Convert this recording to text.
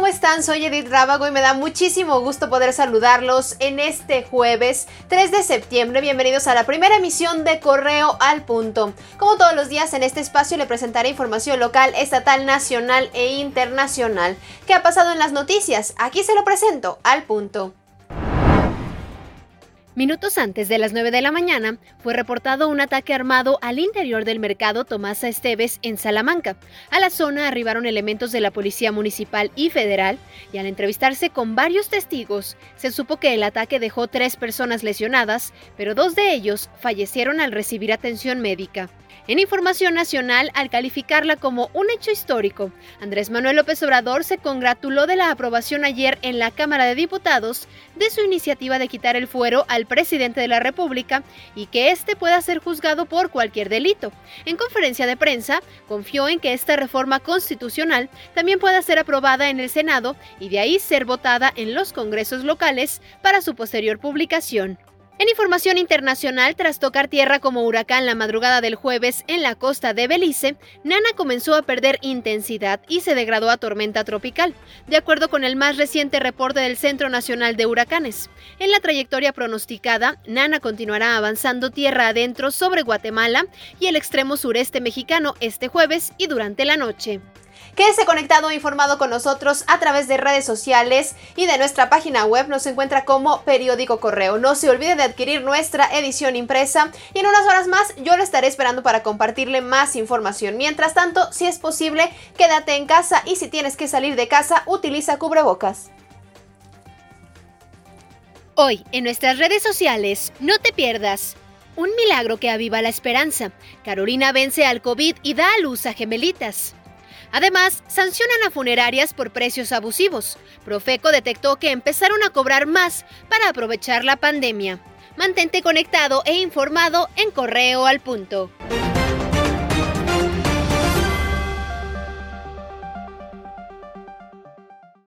están? Soy Edith Rábago y me da muchísimo gusto poder saludarlos en este jueves 3 de septiembre. Bienvenidos a la primera emisión de Correo al Punto. Como todos los días en este espacio le presentaré información local, estatal, nacional e internacional. ¿Qué ha pasado en las noticias? Aquí se lo presento al punto. Minutos antes de las 9 de la mañana, fue reportado un ataque armado al interior del mercado Tomasa Esteves en Salamanca. A la zona arribaron elementos de la Policía Municipal y Federal y al entrevistarse con varios testigos, se supo que el ataque dejó tres personas lesionadas, pero dos de ellos fallecieron al recibir atención médica. En información nacional, al calificarla como un hecho histórico, Andrés Manuel López Obrador se congratuló de la aprobación ayer en la Cámara de Diputados de su iniciativa de quitar el fuero al presidente de la República y que éste pueda ser juzgado por cualquier delito. En conferencia de prensa, confió en que esta reforma constitucional también pueda ser aprobada en el Senado y de ahí ser votada en los congresos locales para su posterior publicación. En información internacional, tras tocar tierra como huracán la madrugada del jueves en la costa de Belice, Nana comenzó a perder intensidad y se degradó a tormenta tropical, de acuerdo con el más reciente reporte del Centro Nacional de Huracanes. En la trayectoria pronosticada, Nana continuará avanzando tierra adentro sobre Guatemala y el extremo sureste mexicano este jueves y durante la noche. Quédese conectado e informado con nosotros a través de redes sociales y de nuestra página web. Nos encuentra como Periódico Correo. No se olvide de adquirir nuestra edición impresa y en unas horas más yo lo estaré esperando para compartirle más información. Mientras tanto, si es posible, quédate en casa y si tienes que salir de casa, utiliza cubrebocas. Hoy, en nuestras redes sociales, no te pierdas. Un milagro que aviva la esperanza. Carolina vence al COVID y da a luz a gemelitas. Además, sancionan a funerarias por precios abusivos. Profeco detectó que empezaron a cobrar más para aprovechar la pandemia. Mantente conectado e informado en Correo al Punto.